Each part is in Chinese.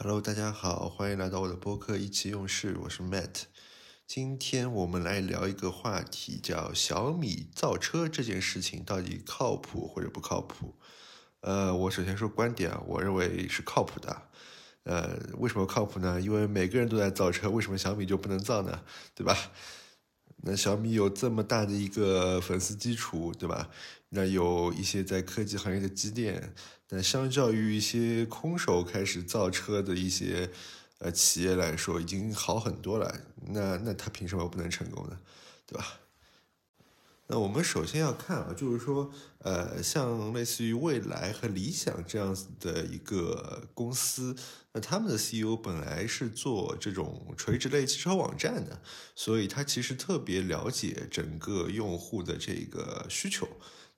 Hello，大家好，欢迎来到我的播客意气用事，我是 Matt。今天我们来聊一个话题，叫小米造车这件事情到底靠谱或者不靠谱？呃，我首先说观点啊，我认为是靠谱的。呃，为什么靠谱呢？因为每个人都在造车，为什么小米就不能造呢？对吧？那小米有这么大的一个粉丝基础，对吧？那有一些在科技行业的积淀，那相较于一些空手开始造车的一些呃企业来说，已经好很多了。那那他凭什么不能成功呢？对吧？那我们首先要看啊，就是说，呃，像类似于蔚来和理想这样子的一个公司，那他们的 CEO 本来是做这种垂直类汽车网站的，所以他其实特别了解整个用户的这个需求。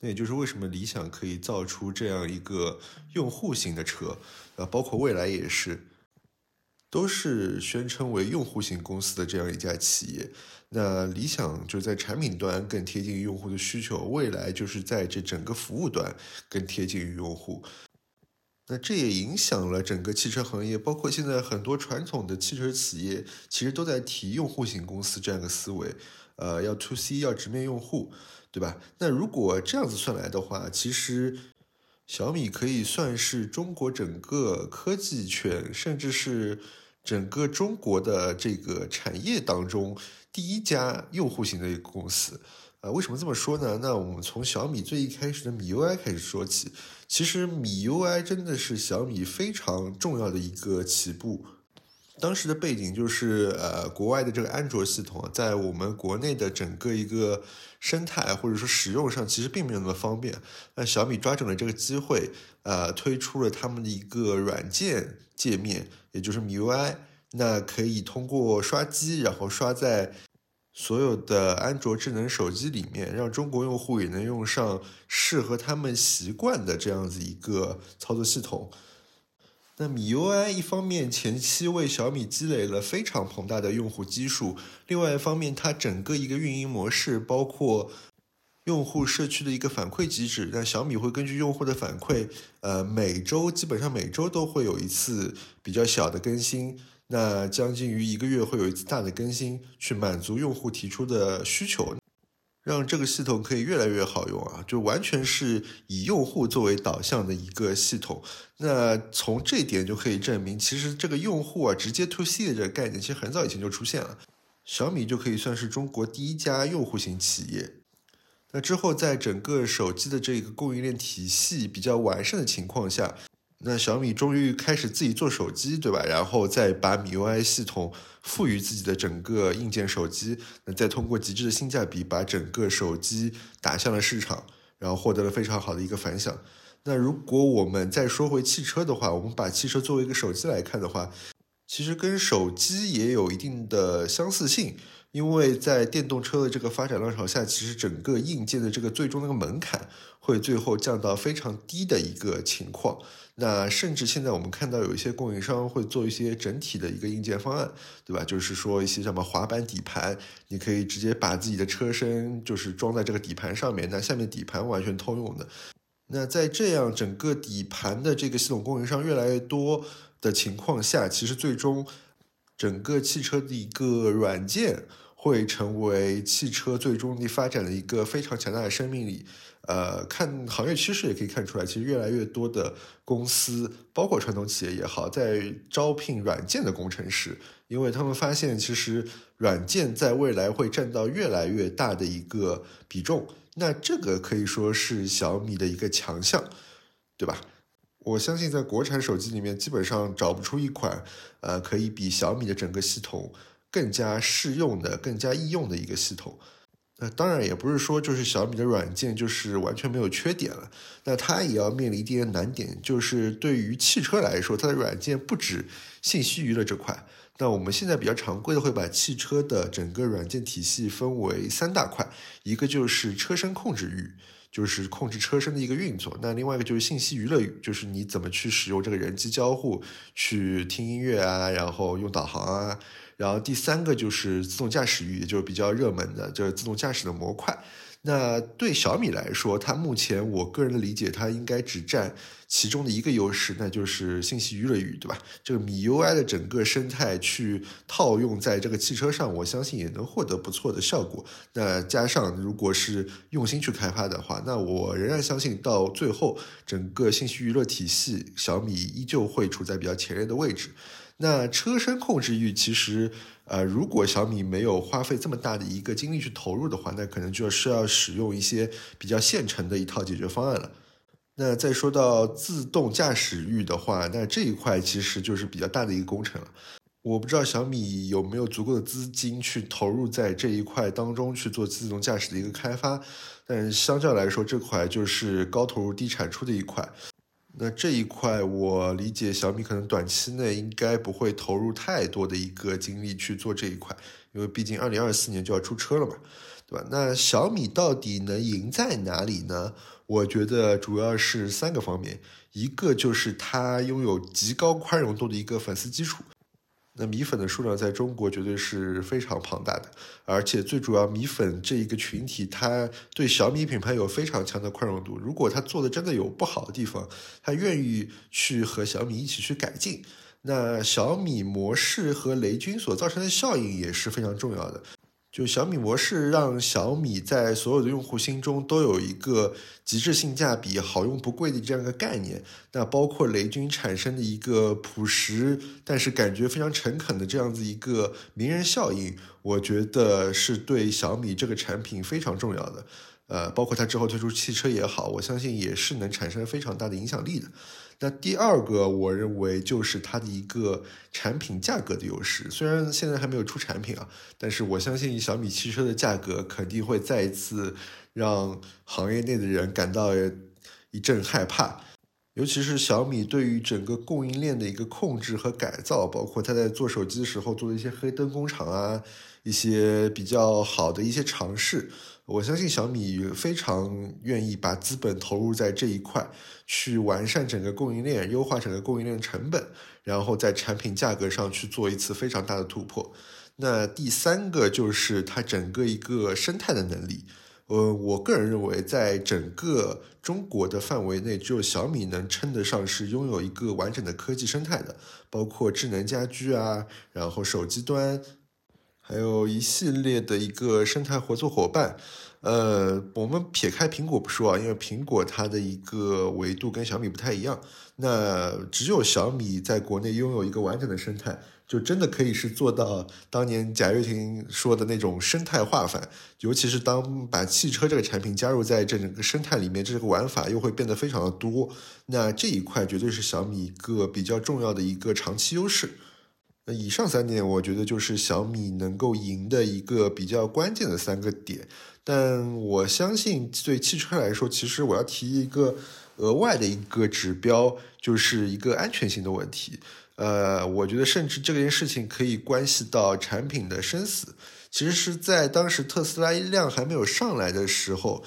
那也就是为什么理想可以造出这样一个用户型的车，啊，包括蔚来也是。都是宣称为用户型公司的这样一家企业，那理想就在产品端更贴近用户的需求，未来就是在这整个服务端更贴近于用户。那这也影响了整个汽车行业，包括现在很多传统的汽车企业，其实都在提用户型公司这样一个思维，呃，要 to C，要直面用户，对吧？那如果这样子算来的话，其实。小米可以算是中国整个科技圈，甚至是整个中国的这个产业当中第一家用户型的一个公司。啊，为什么这么说呢？那我们从小米最一开始的米 UI 开始说起。其实米 UI 真的是小米非常重要的一个起步。当时的背景就是，呃，国外的这个安卓系统在我们国内的整个一个生态或者说使用上，其实并没有那么方便。那小米抓准了这个机会，呃，推出了他们的一个软件界面，也就是 MIUI。那可以通过刷机，然后刷在所有的安卓智能手机里面，让中国用户也能用上适合他们习惯的这样子一个操作系统。那米 UI 一方面前期为小米积累了非常庞大的用户基数，另外一方面它整个一个运营模式，包括用户社区的一个反馈机制，那小米会根据用户的反馈，呃，每周基本上每周都会有一次比较小的更新，那将近于一个月会有一次大的更新，去满足用户提出的需求。让这个系统可以越来越好用啊，就完全是以用户作为导向的一个系统。那从这点就可以证明，其实这个用户啊，直接 to C 的这个概念，其实很早以前就出现了。小米就可以算是中国第一家用户型企业。那之后，在整个手机的这个供应链体系比较完善的情况下。那小米终于开始自己做手机，对吧？然后再把米 UI 系统赋予自己的整个硬件手机，那再通过极致的性价比把整个手机打向了市场，然后获得了非常好的一个反响。那如果我们再说回汽车的话，我们把汽车作为一个手机来看的话，其实跟手机也有一定的相似性。因为在电动车的这个发展浪潮下，其实整个硬件的这个最终那个门槛会最后降到非常低的一个情况。那甚至现在我们看到有一些供应商会做一些整体的一个硬件方案，对吧？就是说一些什么滑板底盘，你可以直接把自己的车身就是装在这个底盘上面，那下面底盘完全通用的。那在这样整个底盘的这个系统供应商越来越多的情况下，其实最终。整个汽车的一个软件会成为汽车最终的发展的一个非常强大的生命力。呃，看行业趋势也可以看出来，其实越来越多的公司，包括传统企业也好，在招聘软件的工程师，因为他们发现其实软件在未来会占到越来越大的一个比重。那这个可以说是小米的一个强项，对吧？我相信，在国产手机里面，基本上找不出一款，呃，可以比小米的整个系统更加适用的、更加易用的一个系统。那当然也不是说就是小米的软件就是完全没有缺点了。那它也要面临一定的难点，就是对于汽车来说，它的软件不止信息娱乐这块。那我们现在比较常规的会把汽车的整个软件体系分为三大块，一个就是车身控制域。就是控制车身的一个运作，那另外一个就是信息娱乐，就是你怎么去使用这个人机交互，去听音乐啊，然后用导航啊，然后第三个就是自动驾驶域，也就是比较热门的，就是自动驾驶的模块。那对小米来说，它目前我个人的理解，它应该只占其中的一个优势，那就是信息娱乐域，对吧？这个米 UI 的整个生态去套用在这个汽车上，我相信也能获得不错的效果。那加上如果是用心去开发的话，那我仍然相信到最后，整个信息娱乐体系，小米依旧会处在比较前沿的位置。那车身控制域其实。呃，如果小米没有花费这么大的一个精力去投入的话，那可能就是要使用一些比较现成的一套解决方案了。那再说到自动驾驶域的话，那这一块其实就是比较大的一个工程了。我不知道小米有没有足够的资金去投入在这一块当中去做自动驾驶的一个开发，但相较来说，这块就是高投入低产出的一块。那这一块，我理解小米可能短期内应该不会投入太多的一个精力去做这一块，因为毕竟二零二四年就要出车了嘛，对吧？那小米到底能赢在哪里呢？我觉得主要是三个方面，一个就是它拥有极高宽容度的一个粉丝基础。那米粉的数量在中国绝对是非常庞大的，而且最主要，米粉这一个群体，他对小米品牌有非常强的宽容度。如果他做的真的有不好的地方，他愿意去和小米一起去改进。那小米模式和雷军所造成的效应也是非常重要的。就小米模式，让小米在所有的用户心中都有一个极致性价比、好用不贵的这样一个概念。那包括雷军产生的一个朴实，但是感觉非常诚恳的这样子一个名人效应，我觉得是对小米这个产品非常重要的。呃，包括它之后推出汽车也好，我相信也是能产生非常大的影响力的。那第二个，我认为就是它的一个产品价格的优势。虽然现在还没有出产品啊，但是我相信小米汽车的价格肯定会再一次让行业内的人感到一阵害怕。尤其是小米对于整个供应链的一个控制和改造，包括它在做手机的时候做的一些黑灯工厂啊，一些比较好的一些尝试。我相信小米非常愿意把资本投入在这一块，去完善整个供应链，优化整个供应链成本，然后在产品价格上去做一次非常大的突破。那第三个就是它整个一个生态的能力。呃，我个人认为，在整个中国的范围内，只有小米能称得上是拥有一个完整的科技生态的，包括智能家居啊，然后手机端。还有一系列的一个生态合作伙伴，呃，我们撇开苹果不说啊，因为苹果它的一个维度跟小米不太一样。那只有小米在国内拥有一个完整的生态，就真的可以是做到当年贾跃亭说的那种生态化反。尤其是当把汽车这个产品加入在这整个生态里面，这个玩法又会变得非常的多。那这一块绝对是小米一个比较重要的一个长期优势。那以上三点，我觉得就是小米能够赢的一个比较关键的三个点。但我相信，对汽车来说，其实我要提一个额外的一个指标，就是一个安全性的问题。呃，我觉得甚至这件事情可以关系到产品的生死。其实是在当时特斯拉一辆还没有上来的时候。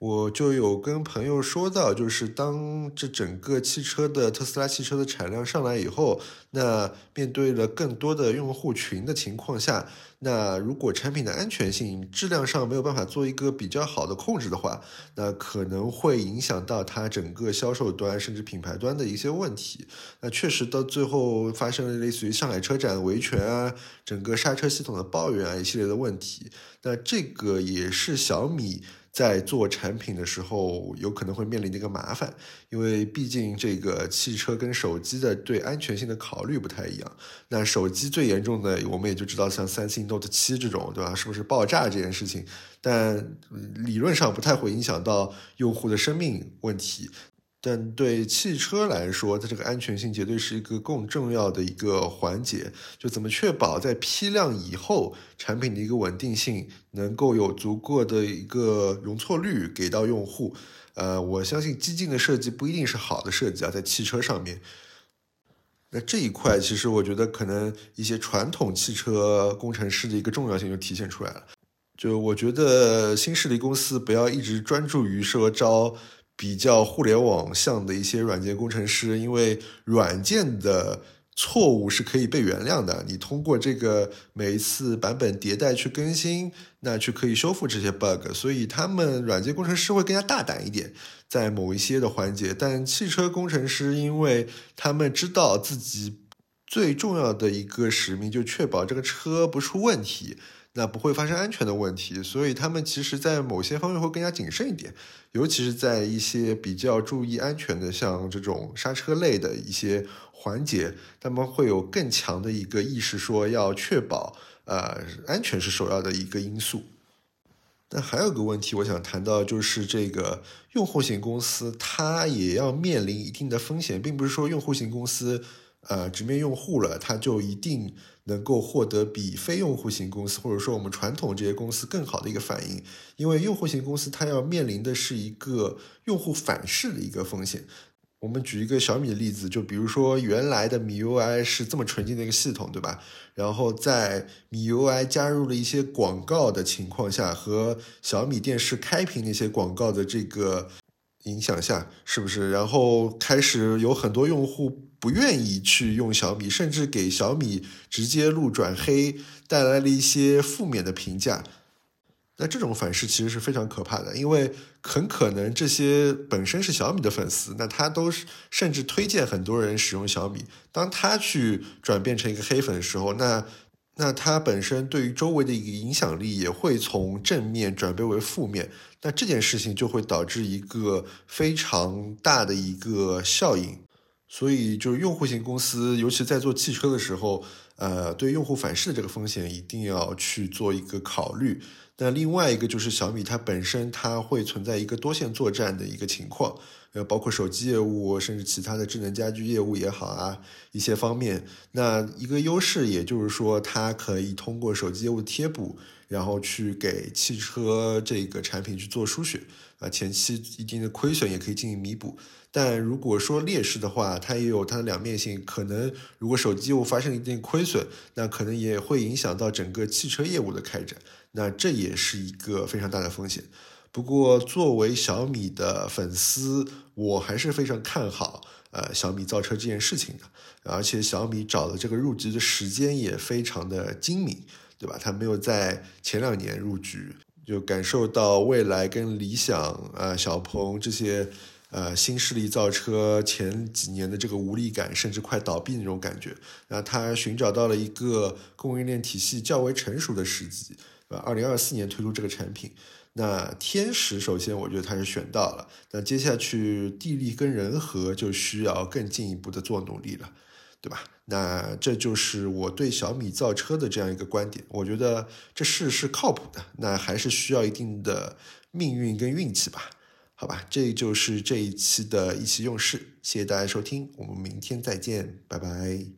我就有跟朋友说到，就是当这整个汽车的特斯拉汽车的产量上来以后，那面对了更多的用户群的情况下，那如果产品的安全性、质量上没有办法做一个比较好的控制的话，那可能会影响到它整个销售端甚至品牌端的一些问题。那确实到最后发生了类似于上海车展维权啊，整个刹车系统的抱怨啊一系列的问题。那这个也是小米。在做产品的时候，有可能会面临的一个麻烦，因为毕竟这个汽车跟手机的对安全性的考考虑不太一样。那手机最严重的，我们也就知道像三星 Note 七这种，对吧？是不是爆炸这件事情？但理论上不太会影响到用户的生命问题。但对汽车来说，它这个安全性绝对是一个更重要的一个环节。就怎么确保在批量以后，产品的一个稳定性能够有足够的一个容错率给到用户。呃，我相信激进的设计不一定是好的设计啊，在汽车上面。那这一块，其实我觉得可能一些传统汽车工程师的一个重要性就体现出来了。就我觉得新势力公司不要一直专注于说招。比较互联网向的一些软件工程师，因为软件的错误是可以被原谅的。你通过这个每一次版本迭代去更新，那去可以修复这些 bug。所以他们软件工程师会更加大胆一点，在某一些的环节。但汽车工程师，因为他们知道自己最重要的一个使命，就确保这个车不出问题。那不会发生安全的问题，所以他们其实，在某些方面会更加谨慎一点，尤其是在一些比较注意安全的，像这种刹车类的一些环节，他们会有更强的一个意识，说要确保呃安全是首要的一个因素。那还有个问题，我想谈到就是这个用户型公司，它也要面临一定的风险，并不是说用户型公司呃直面用户了，它就一定。能够获得比非用户型公司或者说我们传统这些公司更好的一个反应，因为用户型公司它要面临的是一个用户反噬的一个风险。我们举一个小米的例子，就比如说原来的米 UI 是这么纯净的一个系统，对吧？然后在米 UI 加入了一些广告的情况下，和小米电视开屏那些广告的这个影响下，是不是？然后开始有很多用户。不愿意去用小米，甚至给小米直接路转黑，带来了一些负面的评价。那这种反噬其实是非常可怕的，因为很可能这些本身是小米的粉丝，那他都是甚至推荐很多人使用小米。当他去转变成一个黑粉的时候，那那他本身对于周围的一个影响力也会从正面转变为负面。那这件事情就会导致一个非常大的一个效应。所以，就是用户型公司，尤其在做汽车的时候，呃，对用户反噬的这个风险一定要去做一个考虑。那另外一个就是小米，它本身它会存在一个多线作战的一个情况，呃，包括手机业务，甚至其他的智能家居业务也好啊，一些方面。那一个优势，也就是说，它可以通过手机业务贴补，然后去给汽车这个产品去做输血，啊，前期一定的亏损也可以进行弥补。但如果说劣势的话，它也有它的两面性。可能如果手机业务发生一定亏损，那可能也会影响到整个汽车业务的开展。那这也是一个非常大的风险。不过，作为小米的粉丝，我还是非常看好呃小米造车这件事情的。而且，小米找的这个入局的时间也非常的精明，对吧？它没有在前两年入局，就感受到未来跟理想、啊小鹏这些。呃，新势力造车前几年的这个无力感，甚至快倒闭那种感觉，那他寻找到了一个供应链体系较为成熟的时机，二零二四年推出这个产品。那天时，首先我觉得他是选到了，那接下去地利跟人和就需要更进一步的做努力了，对吧？那这就是我对小米造车的这样一个观点，我觉得这事是靠谱的，那还是需要一定的命运跟运气吧。好吧，这就是这一期的意气用事，谢谢大家收听，我们明天再见，拜拜。